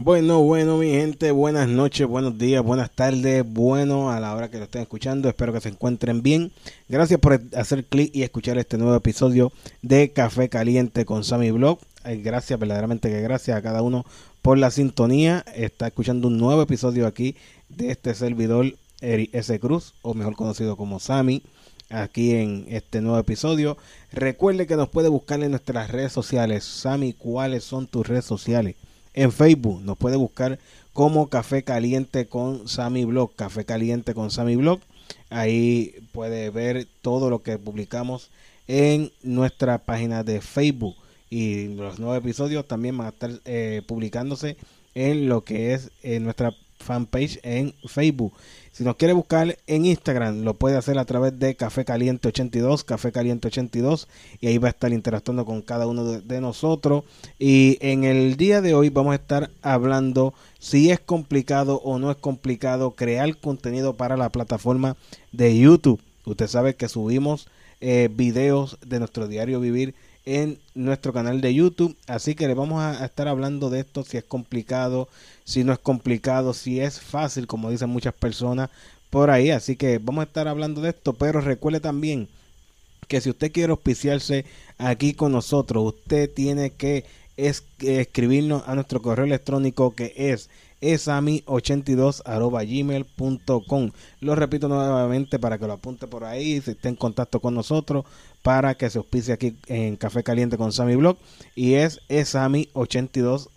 Bueno, bueno, mi gente, buenas noches, buenos días, buenas tardes, bueno a la hora que lo estén escuchando, espero que se encuentren bien. Gracias por hacer clic y escuchar este nuevo episodio de Café Caliente con Sammy Blog. Gracias, verdaderamente que gracias a cada uno por la sintonía. Está escuchando un nuevo episodio aquí de este servidor S. Cruz, o mejor conocido como Sammy, aquí en este nuevo episodio. Recuerde que nos puede buscar en nuestras redes sociales. Sammy, ¿cuáles son tus redes sociales? En Facebook. Nos puede buscar como Café Caliente con Sammy Blog. Café Caliente con Sammy Blog. Ahí puede ver todo lo que publicamos en nuestra página de Facebook. Y los nuevos episodios también van a estar eh, publicándose en lo que es en nuestra fanpage en Facebook. Si nos quiere buscar en Instagram, lo puede hacer a través de Café Caliente 82, Café Caliente 82, y ahí va a estar interactuando con cada uno de, nosotros. Y en el día de hoy vamos a estar hablando si es complicado o no es complicado crear contenido para la plataforma de YouTube. Usted sabe que subimos eh, videos de nuestro diario vivir en nuestro canal de YouTube. Así que le vamos a, estar hablando de esto, si es complicado, si no es complicado, si es fácil, como dicen muchas personas por ahí. Así que vamos a estar hablando de esto, pero recuerde también que si usted quiere auspiciarse aquí con nosotros, usted tiene que escribirnos a nuestro correo electrónico que es esami82 gmail.com lo repito nuevamente para que lo apunte por ahí si esté en contacto con nosotros para que se auspice aquí en Café Caliente con Sammy Blog y es esami82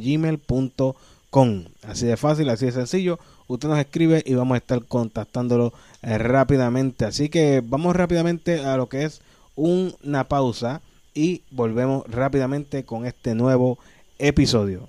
gmail.com así de fácil así de sencillo usted nos escribe y vamos a estar contactándolo eh, rápidamente. Así que vamos rápidamente a lo que es una pausa y volvemos rápidamente con este nuevo episodio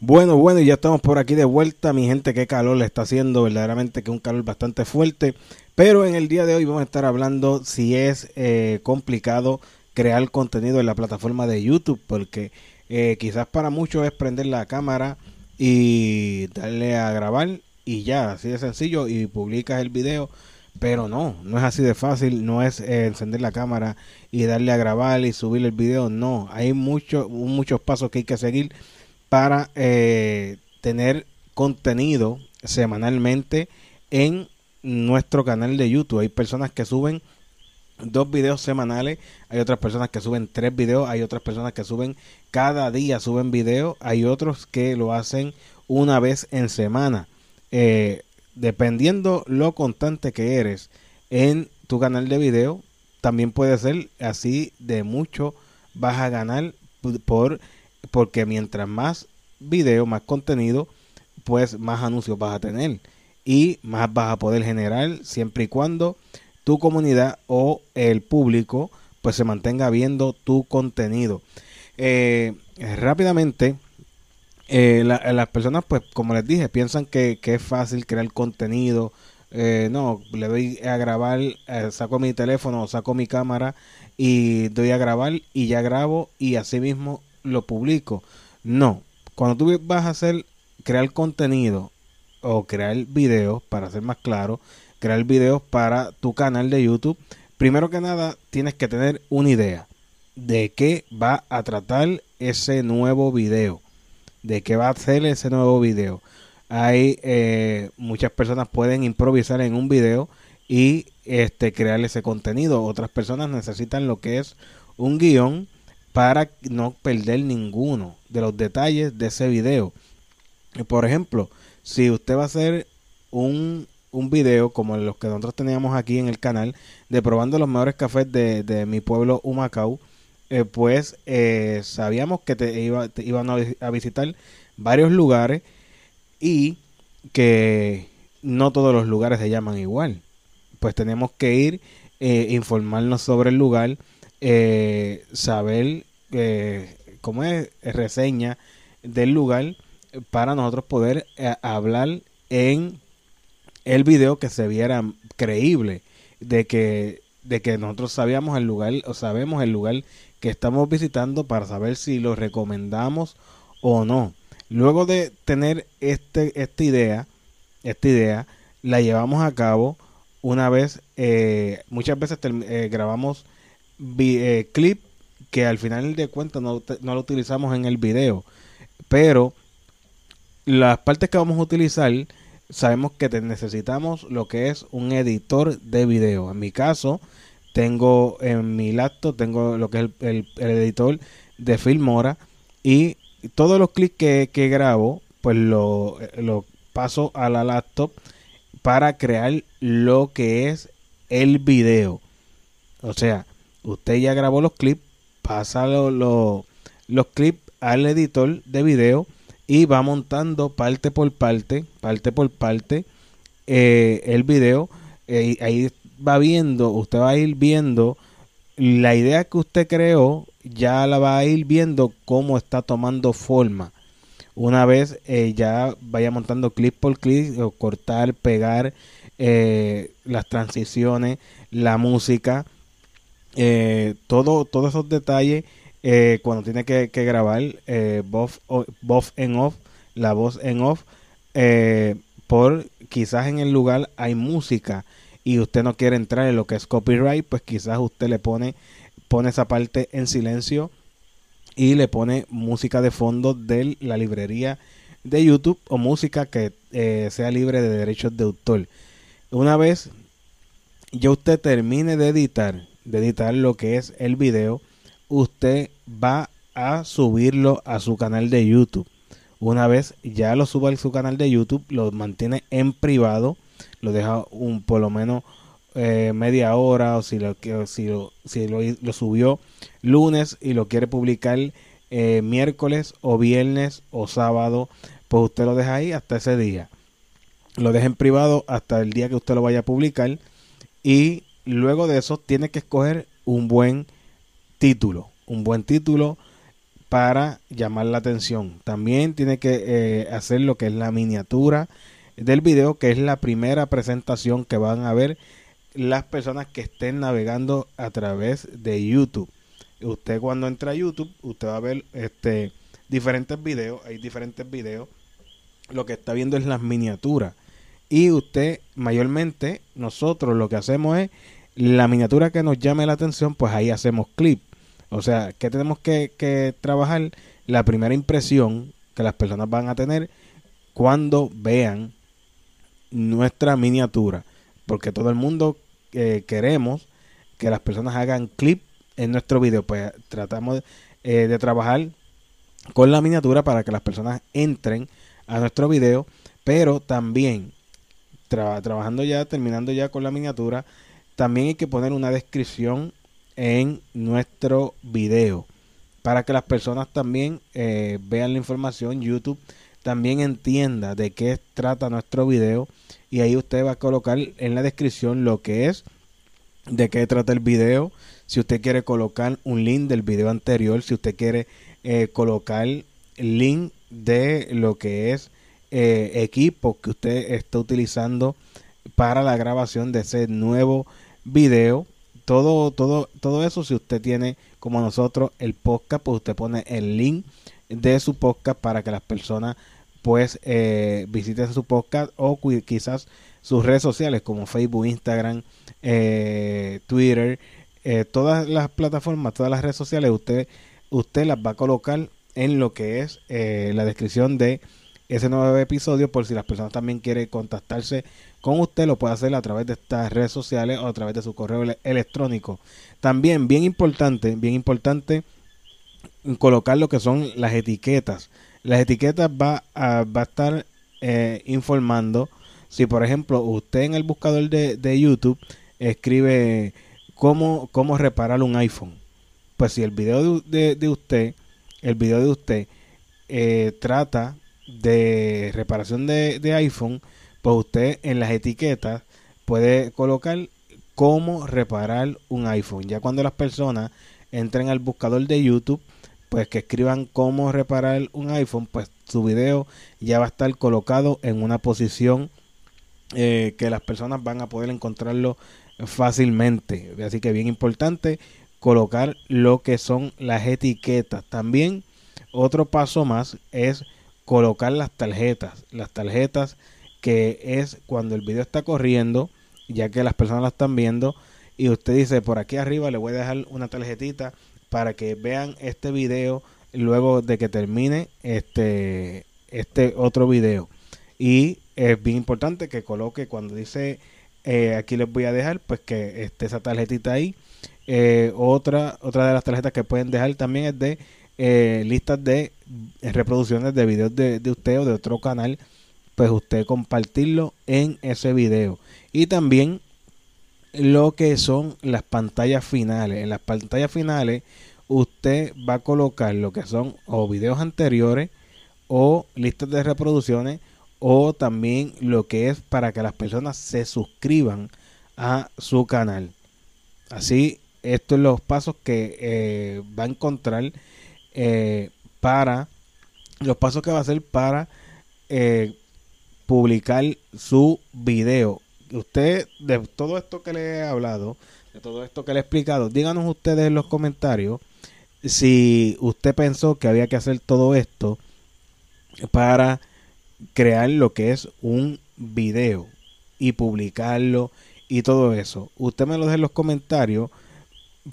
Bueno, bueno, ya estamos por aquí de vuelta. Mi gente, qué calor le está haciendo. Verdaderamente que un calor bastante fuerte. Pero en el día de hoy vamos a estar hablando si es eh, complicado crear contenido en la plataforma de YouTube. Porque eh, quizás para muchos es prender la cámara y darle a grabar y ya, así de sencillo. Y publicas el video. Pero no, no es así de fácil. No es eh, encender la cámara y darle a grabar y subir el video. No, hay muchos muchos pasos que hay que seguir para eh, tener contenido semanalmente en nuestro canal de YouTube. Hay personas que suben dos videos semanales, hay otras personas que suben tres videos, hay otras personas que suben cada día suben videos, hay otros que lo hacen una vez en semana. Eh, dependiendo lo constante que eres en tu canal de video, también puede ser así de mucho vas a ganar por porque mientras más video, más contenido, pues más anuncios vas a tener y más vas a poder generar siempre y cuando tu comunidad o el público pues se mantenga viendo tu contenido. Eh, rápidamente, eh, las personas pues como les dije piensan que, es fácil crear contenido. Eh, no, le doy a grabar, saco mi teléfono, saco mi cámara y doy a grabar y ya grabo y así mismo lo publico. No, cuando tú vas a hacer, crear contenido o crear videos, para ser más claro, crear videos para tu canal de YouTube, primero que nada tienes que tener una idea de qué va a tratar ese nuevo video, de qué va a hacer ese nuevo video. Hay eh, muchas personas pueden improvisar en un video y este crear ese contenido. Otras personas necesitan lo que es un guion para no perder ninguno de los detalles de ese video. Por ejemplo, si usted va a hacer un, un video como los que nosotros teníamos aquí en el canal de probando los mejores cafés de, mi pueblo Humacao, eh, pues eh, sabíamos que te, iba, iban a visitar varios lugares y que no todos los lugares se llaman igual. Pues tenemos que ir, eh, informarnos sobre el lugar, eh, saber eh, cómo es reseña del lugar para nosotros poder eh, hablar en el video que se viera creíble de que de que nosotros sabíamos el lugar o sabemos el lugar que estamos visitando para saber si lo recomendamos o no. Luego de tener este, esta idea, esta idea, la llevamos a cabo una vez, eh, muchas veces eh, grabamos eh, clip que al final de cuentas no, no lo utilizamos en el video, pero las partes que vamos a utilizar sabemos que necesitamos lo que es un editor de video. En mi caso, tengo en mi laptop, tengo lo que es el, editor de Filmora y todos los clics que, grabo, pues lo, lo paso a la laptop para crear lo que es el video. O sea, usted ya grabó los clips, pasa los clips al editor de video y va montando parte por parte, parte por parte eh, el video. Eh, ahí va viendo, usted va a ir viendo la idea que usted creó, ya la va a ir viendo cómo está tomando forma. Una vez eh, ya vaya montando clip por clip, o cortar, pegar las transiciones, la música, todo, todos esos detalles eh, cuando tiene que, grabar eh, en off, la voz en off, eh, por quizás en el lugar hay música y usted no quiere entrar en lo que es copyright, pues quizás usted le pone, pone esa parte en silencio y le pone música de fondo de la librería de YouTube o música que eh, sea libre de derechos de autor. Una vez ya usted termine de editar, de editar lo que es el video, usted va a subirlo a su canal de YouTube. Una vez ya lo suba a su canal de YouTube, lo mantiene en privado, lo deja un por lo menos eh, media hora o si lo si lo, si lo, subió lunes y lo quiere publicar eh, miércoles o viernes o sábado, pues usted lo deja ahí hasta ese día. Lo deja en privado hasta el día que usted lo vaya a publicar y luego de eso tiene que escoger un buen título, un buen título para llamar la atención. También tiene que eh, hacer lo que es la miniatura del video, que es la primera presentación que van a ver las personas que estén navegando a través de YouTube. Usted cuando entra a YouTube, usted va a ver este diferentes videos, hay diferentes videos. Lo que está viendo es las miniaturas. Y usted, mayormente, nosotros lo que hacemos es la miniatura que nos llame la atención, pues ahí hacemos clip. O sea, ¿qué tenemos que, trabajar? La primera impresión que las personas van a tener cuando vean nuestra miniatura. Porque todo el mundo eh, queremos que las personas hagan clip en nuestro video. Pues tratamos eh, de trabajar con la miniatura para que las personas entren a nuestro video. Pero también, trabajando ya, terminando ya con la miniatura, también hay que poner una descripción en nuestro video para que las personas también eh, vean la información YouTube también entienda de qué trata nuestro video y ahí usted va a colocar en la descripción lo que es de qué trata el video. Si usted quiere colocar un link del video anterior si usted quiere eh, colocar el link de lo que es eh, equipo que usted está utilizando para la grabación de ese nuevo video todo, todo, todo eso, si usted tiene como nosotros el podcast, pues usted pone el link de su podcast para que las personas pues eh, visiten su podcast o quizás sus redes sociales como Facebook, Instagram, eh, Twitter, eh, todas las plataformas, todas las redes sociales, usted, usted las va a colocar en lo que es la descripción de ese nuevo episodio por si las personas también quieren contactarse con usted lo puede hacer a través de estas redes sociales o a través de su correo electrónico. También, bien importante, bien importante, colocar lo que son las etiquetas. Las etiquetas va a, va a estar eh, informando si, por ejemplo, usted en el buscador de, YouTube escribe cómo, cómo reparar un iPhone. Pues si el video de, de, usted, el video de usted eh, trata de reparación de, de iPhone, pues usted en las etiquetas puede colocar cómo reparar un iPhone. Ya cuando las personas entren al buscador de YouTube, pues que escriban cómo reparar un iPhone, pues su video ya va a estar colocado en una posición eh, que las personas van a poder encontrarlo fácilmente. Así que bien importante colocar lo que son las etiquetas. También otro paso más es colocar las tarjetas. Las tarjetas que es cuando el video está corriendo, ya que las personas la están viendo, y usted dice por aquí arriba le voy a dejar una tarjetita para que vean este video luego de que termine este, este otro video. Y es bien importante que coloque cuando dice eh, aquí les voy a dejar pues que esté esa tarjetita ahí. Eh, otra, otra de las tarjetas que pueden dejar también es de eh, listas de reproducciones de videos de, de usted o de otro canal. Pues usted compartirlo en ese video. Y también lo que son las pantallas finales. En las pantallas finales usted va a colocar lo que son o videos anteriores o listas de reproducciones o también lo que es para que las personas se suscriban a su canal. Así, estos son los pasos que eh, va a encontrar eh, para los pasos que va a hacer para eh, publicar su video usted, de todo esto que le he hablado, de todo esto que le he explicado, díganos ustedes en los comentarios si usted pensó que había que hacer todo esto para crear lo que es un video y publicarlo y todo eso. Usted me lo deje en los comentarios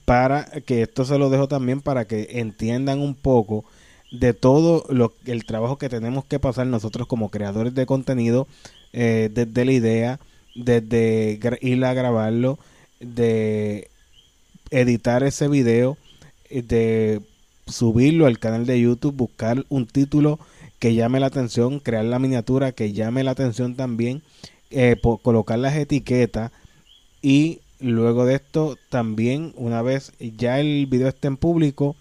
para que esto se lo dejo también para que entiendan un poco de todo lo, el trabajo que tenemos que pasar nosotros como creadores de contenido eh, desde la idea desde ir a grabarlo, de editar ese video, eh, de subirlo al canal de YouTube, buscar un título que llame la atención, crear la miniatura que llame la atención también, eh, colocar las etiquetas y luego de esto también una vez ya el video esté en público,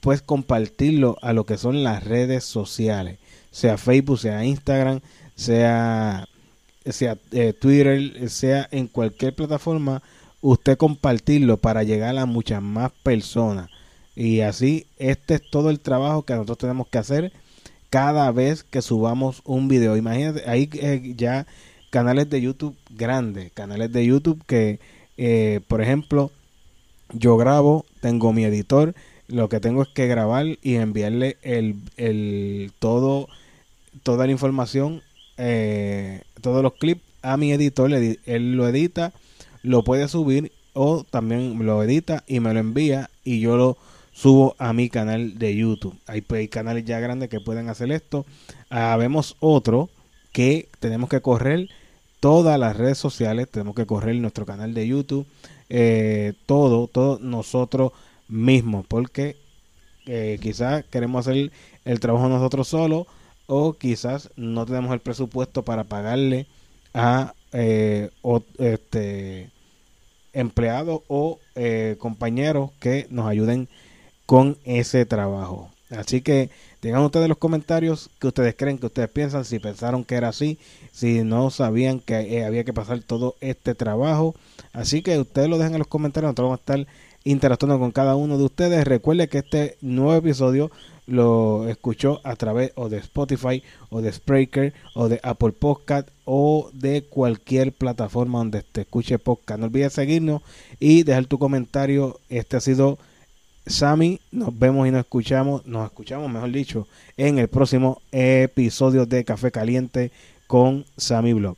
pues compartirlo a lo que son las redes sociales, sea Facebook, sea Instagram, sea sea eh, Twitter, sea en cualquier plataforma, usted compartirlo para llegar a muchas más personas. Y así, este es todo el trabajo que nosotros tenemos que hacer cada vez que subamos un video. Imagínate, hay eh, ya canales de YouTube grandes, canales de YouTube que, eh, por ejemplo, yo grabo, tengo mi editor, lo que tengo es que grabar y enviarle el, el todo, toda la información eh, todos los clips a mi editor, él lo edita, lo puede subir o también lo edita y me lo envía y yo lo subo a mi canal de YouTube. Hay, canales ya grandes que pueden hacer esto. Habemos otro que tenemos que correr todas las redes sociales, tenemos que correr nuestro canal de YouTube, eh, todo, todo nosotros mismos, porque eh, quizás queremos hacer el trabajo nosotros solos o quizás no tenemos el presupuesto para pagarle a eh, este, empleados o eh, compañeros que nos ayuden con ese trabajo. Así que tengan ustedes los comentarios que ustedes creen, que ustedes piensan, si pensaron que era así, si no sabían que eh, había que pasar todo este trabajo. Así que ustedes lo dejan en los comentarios, nosotros vamos a estar interactuando con cada uno de ustedes. Recuerde que este nuevo episodio lo escuchó a través o de Spotify o de Spreaker o de Apple Podcast o de cualquier plataforma donde te escuche podcast. No olvides seguirnos y dejar tu comentario. Este ha sido Sammy. Nos vemos y nos escuchamos, nos escuchamos, mejor dicho, en el próximo episodio de Café Caliente con Sammy Blog.